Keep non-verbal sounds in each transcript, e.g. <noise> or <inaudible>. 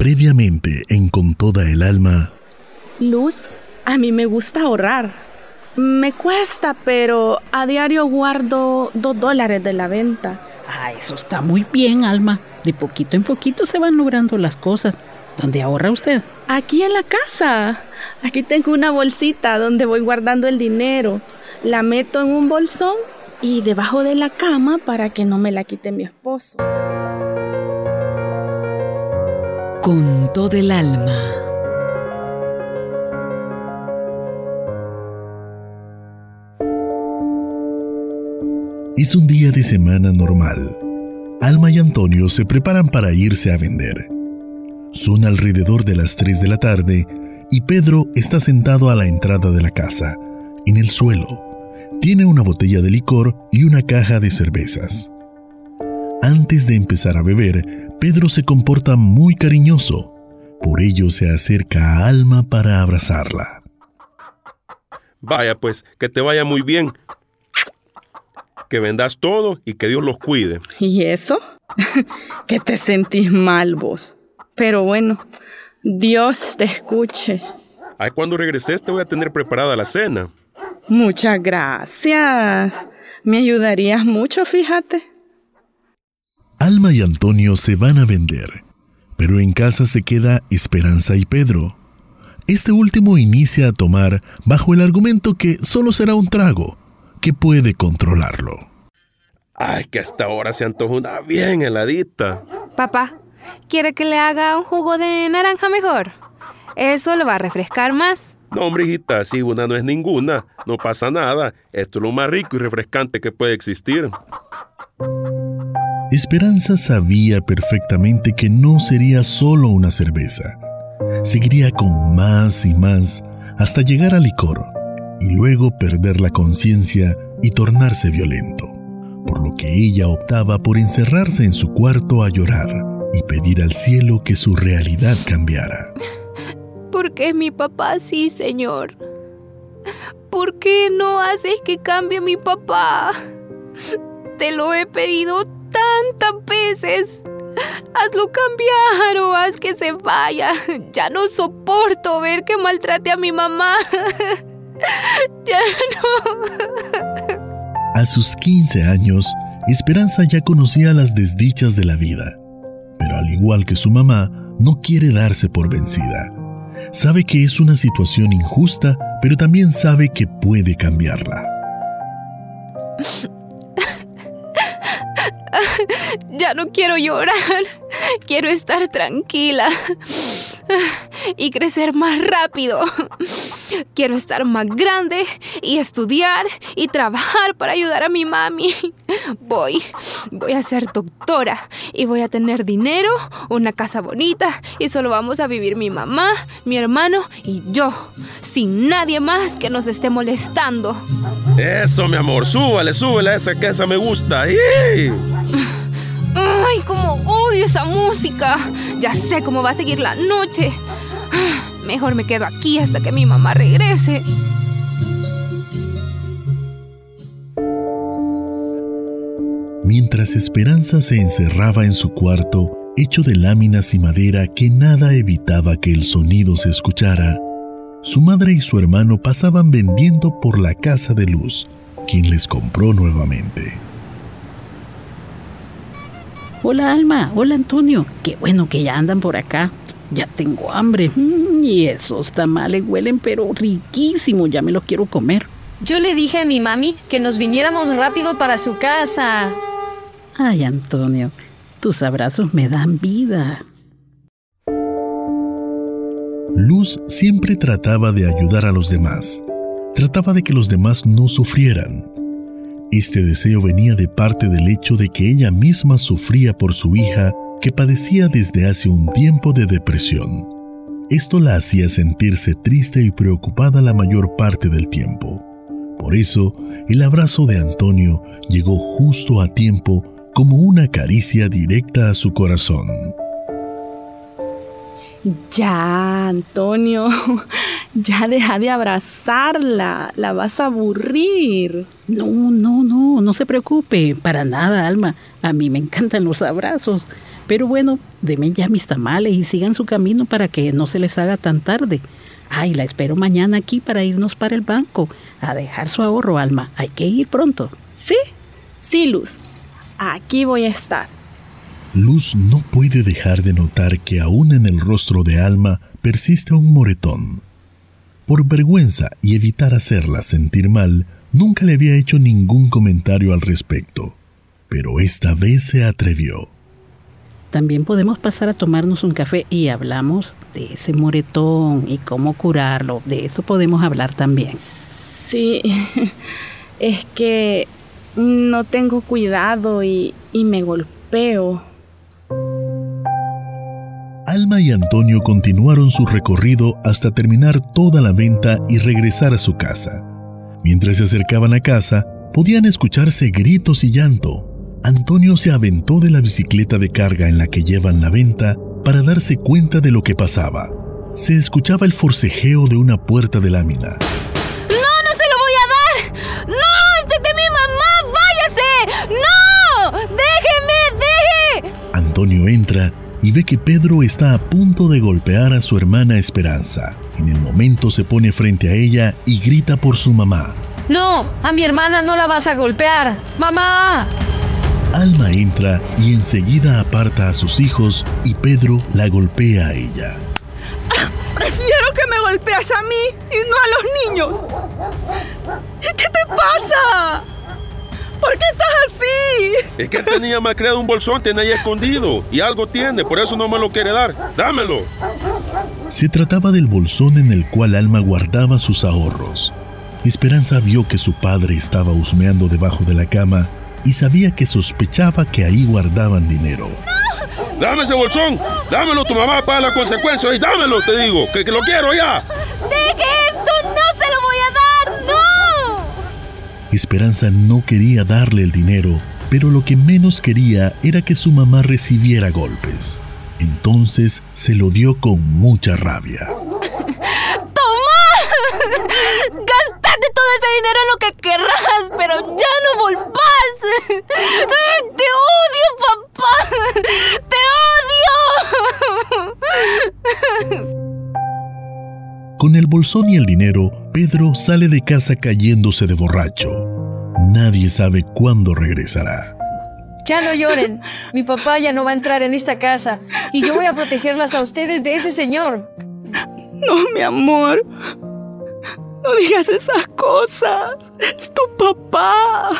Previamente en Con toda el alma. Luz, a mí me gusta ahorrar. Me cuesta, pero a diario guardo dos dólares de la venta. Ah, eso está muy bien, Alma. De poquito en poquito se van logrando las cosas. ¿Dónde ahorra usted? Aquí en la casa. Aquí tengo una bolsita donde voy guardando el dinero. La meto en un bolsón y debajo de la cama para que no me la quite mi esposo. Con todo el alma. Es un día de semana normal. Alma y Antonio se preparan para irse a vender. Son alrededor de las 3 de la tarde y Pedro está sentado a la entrada de la casa, en el suelo. Tiene una botella de licor y una caja de cervezas. Antes de empezar a beber, Pedro se comporta muy cariñoso. Por ello se acerca a Alma para abrazarla. Vaya pues, que te vaya muy bien. Que vendas todo y que Dios los cuide. ¿Y eso? <laughs> que te sentís mal vos. Pero bueno, Dios te escuche. Ay, cuando regreses te voy a tener preparada la cena. Muchas gracias. Me ayudarías mucho, fíjate. Alma y Antonio se van a vender, pero en casa se queda Esperanza y Pedro. Este último inicia a tomar bajo el argumento que solo será un trago, que puede controlarlo. Ay, que hasta ahora se antoja una bien heladita. Papá, ¿quiere que le haga un jugo de naranja mejor? Eso lo va a refrescar más. No, hombre, hijita, si una no es ninguna, no pasa nada. Esto es lo más rico y refrescante que puede existir. Esperanza sabía perfectamente que no sería solo una cerveza. Seguiría con más y más hasta llegar al licor y luego perder la conciencia y tornarse violento, por lo que ella optaba por encerrarse en su cuarto a llorar y pedir al cielo que su realidad cambiara. ¿Por qué mi papá sí, Señor? ¿Por qué no haces que cambie mi papá? Te lo he pedido tantas veces. Hazlo cambiar o haz que se vaya. Ya no soporto ver que maltrate a mi mamá. <laughs> Ya no. A sus 15 años, Esperanza ya conocía las desdichas de la vida, pero al igual que su mamá, no quiere darse por vencida. Sabe que es una situación injusta, pero también sabe que puede cambiarla. <laughs> Ya no quiero llorar. <laughs> Quiero estar tranquila y crecer más rápido. <laughs> Quiero estar más grande y estudiar y trabajar para ayudar a mi mami. Voy, voy a ser doctora y voy a tener dinero, una casa bonita y solo vamos a vivir mi mamá, mi hermano y yo, sin nadie más que nos esté molestando. Eso, mi amor, súbale, súbale a esa que esa me gusta. ¡Ay, cómo odio esa música! Ya sé cómo va a seguir la noche. Mejor me quedo aquí hasta que mi mamá regrese. Mientras Esperanza se encerraba en su cuarto, hecho de láminas y madera que nada evitaba que el sonido se escuchara, su madre y su hermano pasaban vendiendo por la casa de luz, quien les compró nuevamente. Hola Alma, hola Antonio. Qué bueno que ya andan por acá. Ya tengo hambre. Mm, y esos tamales huelen pero riquísimo. Ya me los quiero comer. Yo le dije a mi mami que nos viniéramos rápido para su casa. Ay, Antonio, tus abrazos me dan vida. Luz siempre trataba de ayudar a los demás. Trataba de que los demás no sufrieran. Este deseo venía de parte del hecho de que ella misma sufría por su hija que padecía desde hace un tiempo de depresión. Esto la hacía sentirse triste y preocupada la mayor parte del tiempo. Por eso, el abrazo de Antonio llegó justo a tiempo como una caricia directa a su corazón. Ya, Antonio, <laughs> ya deja de abrazarla, la vas a aburrir. No, no, no, no se preocupe, para nada, Alma. A mí me encantan los abrazos. Pero bueno, denme ya mis tamales y sigan su camino para que no se les haga tan tarde. Ay, la espero mañana aquí para irnos para el banco, a dejar su ahorro, Alma. Hay que ir pronto. ¿Sí? Sí, Luz. Aquí voy a estar. Luz no puede dejar de notar que aún en el rostro de Alma persiste un moretón. Por vergüenza y evitar hacerla sentir mal, nunca le había hecho ningún comentario al respecto, pero esta vez se atrevió. También podemos pasar a tomarnos un café y hablamos de ese moretón y cómo curarlo. De eso podemos hablar también. Sí, <laughs> es que no tengo cuidado y, y me golpeo. Alma y Antonio continuaron su recorrido hasta terminar toda la venta y regresar a su casa. Mientras se acercaban a casa, podían escucharse gritos y llanto. Antonio se aventó de la bicicleta de carga en la que llevan la venta para darse cuenta de lo que pasaba. Se escuchaba el forcejeo de una puerta de lámina. ¡No, no se lo voy a dar! ¡No! ¡Este es de mi mamá! ¡Váyase! ¡No! ¡Déjeme! ¡Deje! Antonio entra y ve que Pedro está a punto de golpear a su hermana Esperanza. En el momento se pone frente a ella y grita por su mamá. No, a mi hermana no la vas a golpear. ¡Mamá! Alma entra y enseguida aparta a sus hijos y Pedro la golpea a ella. Prefiero que me golpeas a mí y no a los niños. ¿Y qué te pasa? ¿Por qué estás así? Es que tenía mal creado un bolsón, tenía ahí escondido. Y algo tiene, por eso no me lo quiere dar. Dámelo. Se trataba del bolsón en el cual Alma guardaba sus ahorros. Esperanza vio que su padre estaba husmeando debajo de la cama y sabía que sospechaba que ahí guardaban dinero. Dame ese bolsón. Dámelo, tu mamá paga la consecuencia. Y dámelo, te digo, que, que lo quiero ya. ¡Deje esto! ¡No se lo voy a dar! ¡No! Esperanza no quería darle el dinero, pero lo que menos quería era que su mamá recibiera golpes. Entonces se lo dio con mucha rabia. <laughs> ¡Toma! <laughs> Gastate todo ese dinero en lo que querrás, pero ya no volvás. ¡Te odio, papá! ¡Te odio! Con el bolsón y el dinero, Pedro sale de casa cayéndose de borracho. Nadie sabe cuándo regresará. Ya no lloren. Mi papá ya no va a entrar en esta casa. Y yo voy a protegerlas a ustedes de ese señor. No, mi amor. No digas esas cosas. Es tu papá.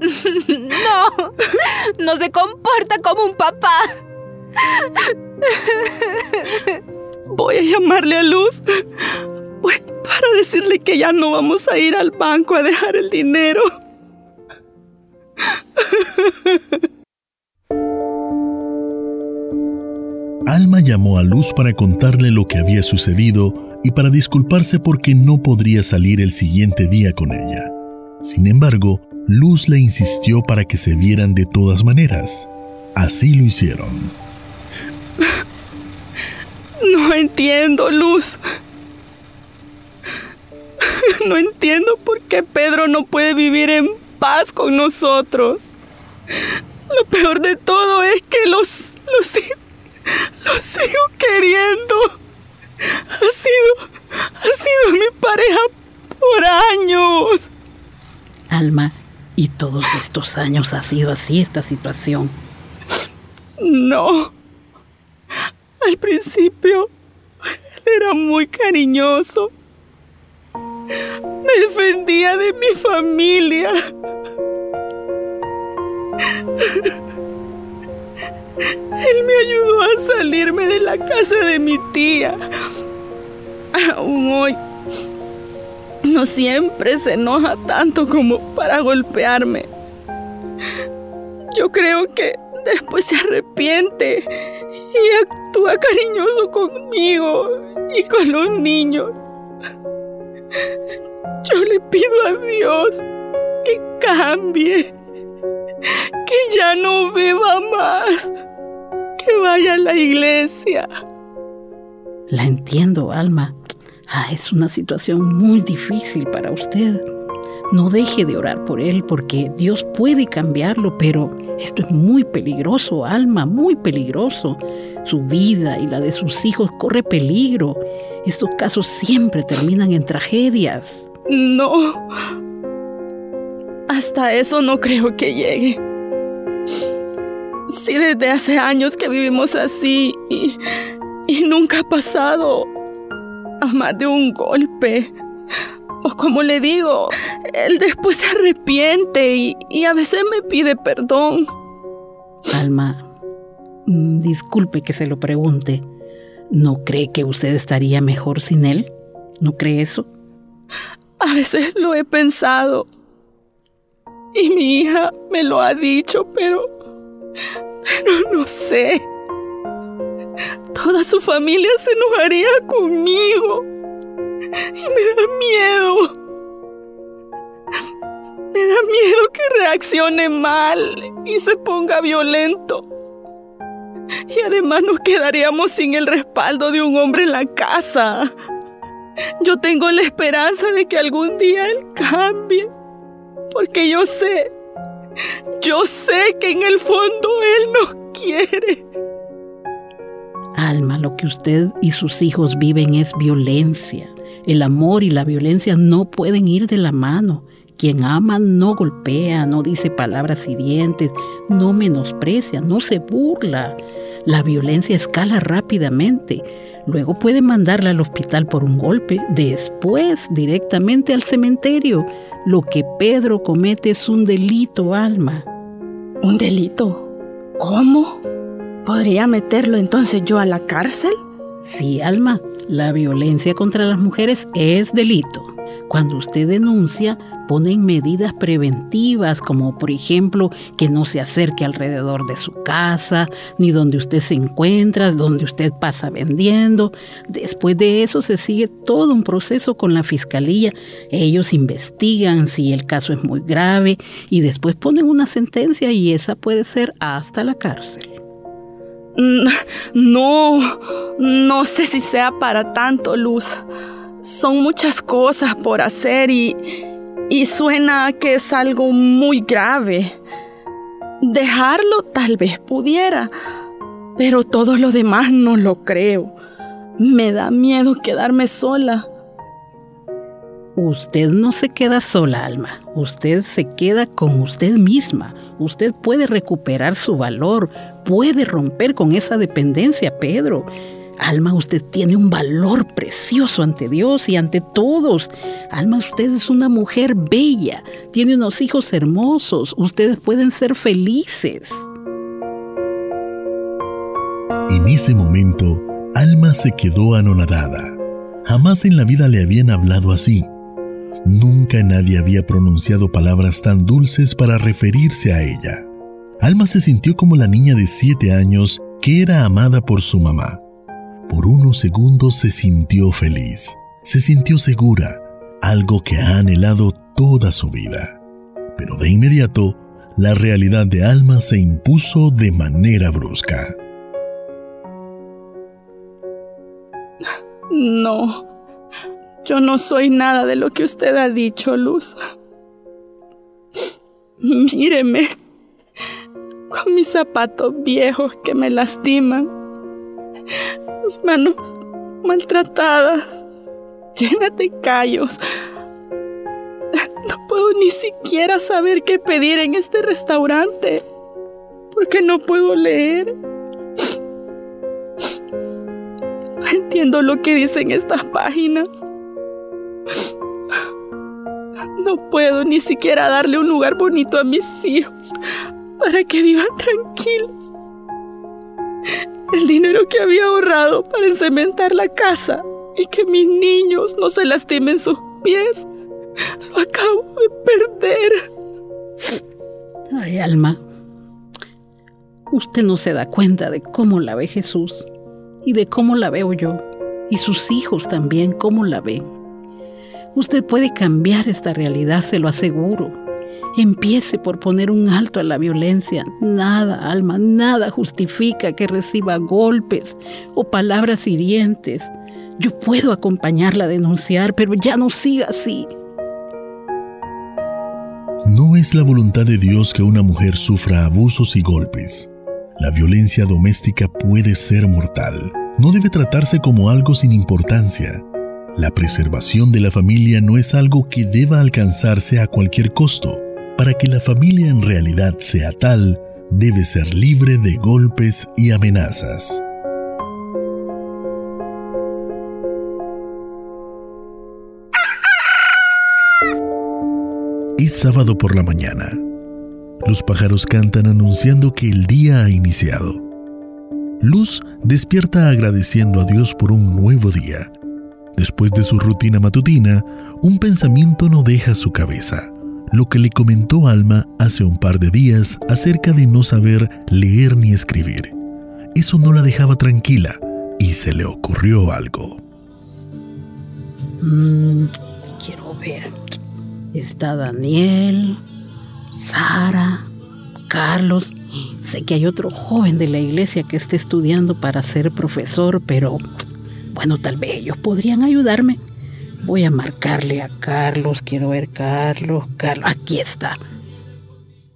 No, no se comporta como un papá. Voy a llamarle a Luz. Voy para decirle que ya no vamos a ir al banco a dejar el dinero. Alma llamó a Luz para contarle lo que había sucedido y para disculparse porque no podría salir el siguiente día con ella. Sin embargo, Luz le insistió para que se vieran de todas maneras. Así lo hicieron. No entiendo, Luz. No entiendo por qué Pedro no puede vivir en paz con nosotros. Lo peor de todo es que los, los, sigo- los sigo queriendo. Ha sido, ha sido mi pareja por años. Y todos estos años ha sido así esta situación. No. Al principio, él era muy cariñoso. Me defendía de mi familia. Él me ayudó a salirme de la casa de mi tía. Aún hoy, no siempre se enoja tanto como para golpearme. Yo creo que después se arrepiente y actúa cariñoso conmigo y con los niños. Yo le pido a Dios que cambie, que ya no beba más, que vaya a la iglesia. La entiendo, Alma. Ah, es una situación muy difícil para usted. No deje de orar por él porque Dios puede cambiarlo, pero Esto es muy peligroso, Alma, muy peligroso. Su vida y la de sus hijos corre peligro. Estos casos siempre terminan en tragedias. No. Hasta eso no creo que llegue. Sí, desde hace años que vivimos así y, y nunca ha pasado a más de un golpe. O como le digo, él después se arrepiente y, y a veces me pide perdón. Alma, mm, disculpe que se lo pregunte. ¿No cree que usted estaría mejor sin él? ¿No cree eso? A veces lo he pensado. Y mi hija me lo ha dicho, pero... Pero no sé. Toda su familia se enojaría conmigo. Y me da miedo. Me da miedo que reaccione mal y se ponga violento. Y además nos quedaríamos sin el respaldo de un hombre en la casa. Yo tengo la esperanza de que algún día él cambie. Porque yo sé, yo sé que en el fondo él nos quiere. Alma, lo que usted y sus hijos viven es violencia. El amor y la violencia no pueden ir de la mano. Quien ama no golpea, no dice palabras hirientes, no menosprecia, no se burla. La violencia escala rápidamente. Luego puede mandarla al hospital por un golpe, después directamente al cementerio. Lo que Pedro comete es un delito, Alma. ¿Un delito? ¿Cómo? ¿Podría meterlo entonces yo a la cárcel? Sí, Alma, la violencia contra las mujeres es delito. Cuando usted denuncia, ponen medidas preventivas, como por ejemplo que no se acerque alrededor de su casa, ni donde usted se encuentra, donde usted pasa vendiendo. Después de eso se sigue todo un proceso con la fiscalía. Ellos investigan si el caso es muy grave y después ponen una sentencia y esa puede ser hasta la cárcel. No, no sé si sea para tanto, Luz. Son muchas cosas por hacer y, y suena que es algo muy grave. Dejarlo tal vez pudiera, pero todo lo demás no lo creo. Me da miedo quedarme sola. Usted no se queda sola, Alma. Usted se queda con usted misma. Usted puede recuperar su valor, puede romper con esa dependencia, Pedro. Alma, usted tiene un valor precioso ante Dios y ante todos. Alma, usted es una mujer bella, tiene unos hijos hermosos, ustedes pueden ser felices. En ese momento, Alma se quedó anonadada. Jamás en la vida le habían hablado así. Nunca nadie había pronunciado palabras tan dulces para referirse a ella. Alma se sintió como la niña de siete años que era amada por su mamá. Por unos segundos se sintió feliz, se sintió segura, algo que ha anhelado toda su vida. Pero de inmediato, la realidad de Alma se impuso de manera brusca. No, yo no soy nada de lo que usted ha dicho, Luz. Míreme, con mis zapatos viejos que me lastiman, mis manos maltratadas, llenas de callos. No puedo ni siquiera saber qué pedir en este restaurante, porque no puedo leer. No entiendo lo que dicen estas páginas. No puedo ni siquiera darle un lugar bonito a mis hijos para que vivan tranquilos. El dinero que había ahorrado para encementar la casa y que mis niños no se lastimen sus pies, lo acabo de perder. Ay, Alma, usted no se da cuenta de cómo la ve Jesús y de cómo la veo yo, y sus hijos también cómo la ven. Usted puede cambiar esta realidad, se lo aseguro. Empiece por poner un alto a la violencia. Nada, alma, nada justifica que reciba golpes o palabras hirientes. Yo puedo acompañarla a denunciar, pero ya no siga así. No es la voluntad de Dios que una mujer sufra abusos y golpes. La violencia doméstica puede ser mortal. No debe tratarse como algo sin importancia. La preservación de la familia no es algo que deba alcanzarse a cualquier costo. Para que la familia en realidad sea tal, debe ser libre de golpes y amenazas. Es sábado por la mañana. Los pájaros cantan anunciando que el día ha iniciado. Luz despierta agradeciendo a Dios por un nuevo día. Después de su rutina matutina, un pensamiento no deja su cabeza. Lo que le comentó Alma hace un par de días acerca de no saber leer ni escribir. Eso no la dejaba tranquila y se le ocurrió algo. Mm, quiero ver. Está Daniel, Sara, Carlos. Sé que hay otro joven de la iglesia que esté estudiando para ser profesor, pero bueno, tal vez ellos podrían ayudarme. Voy a marcarle a Carlos. Quiero ver Carlos. Carlos, aquí está.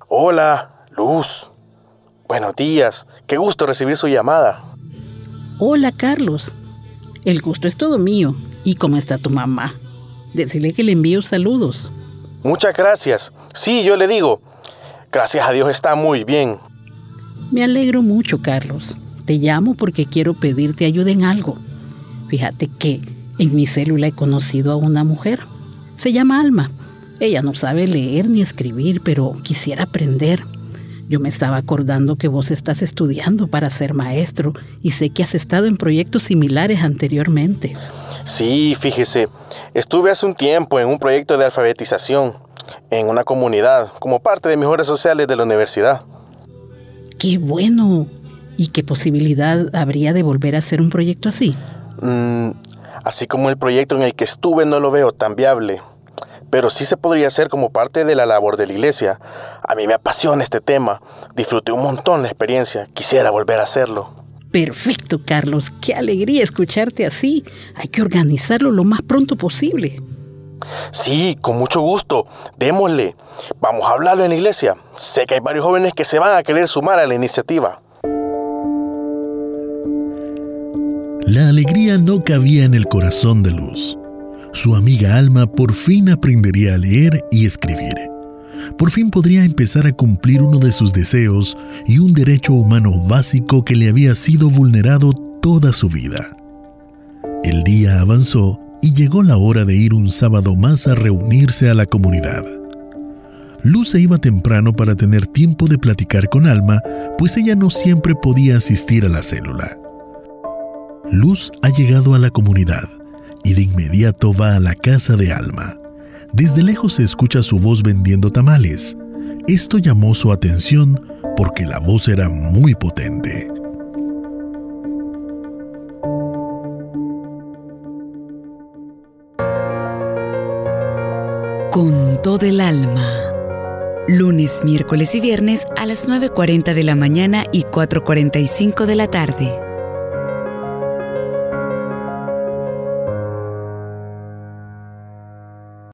Hola, Luz. Buenos días. Qué gusto recibir su llamada. Hola, Carlos. El gusto es todo mío. ¿Y cómo está tu mamá? Decirle que le envío saludos. Muchas gracias. Sí, yo le digo. Gracias a Dios está muy bien. Me alegro mucho, Carlos. Te llamo porque quiero pedirte ayuda en algo. Fíjate que en mi célula he conocido a una mujer. Se llama Alma. Ella no sabe leer ni escribir, pero quisiera aprender. Yo me estaba acordando que vos estás estudiando para ser maestro y sé que has estado en proyectos similares anteriormente. Sí, fíjese, estuve hace un tiempo en un proyecto de alfabetización en una comunidad como parte de mis horas sociales de la universidad. ¡Qué bueno! ¿Y qué posibilidad habría de volver a hacer un proyecto así? Mm, así como el proyecto en el que estuve no lo veo tan viable, pero sí se podría hacer como parte de la labor de la iglesia. A mí me apasiona este tema, disfruté un montón la experiencia, quisiera volver a hacerlo. Perfecto, Carlos. Qué alegría escucharte así. Hay que organizarlo lo más pronto posible. Sí, con mucho gusto. Démosle. Vamos a hablarlo en la iglesia. Sé que hay varios jóvenes que se van a querer sumar a la iniciativa. La alegría no cabía en el corazón de Luz. Su amiga Alma por fin aprendería a leer y escribir. Por fin podría empezar a cumplir uno de sus deseos y un derecho humano básico que le había sido vulnerado toda su vida. El día avanzó y llegó la hora de ir un sábado más a reunirse a la comunidad. Luz se iba temprano para tener tiempo de platicar con Alma, pues ella no siempre podía asistir a la célula. Luz ha llegado a la comunidad y de inmediato va a la casa de Alma. Desde lejos se escucha su voz vendiendo tamales. Esto llamó su atención porque la voz era muy potente. Con todo el alma. Lunes, miércoles y viernes a las 9.40 de la mañana y 4.45 de la tarde.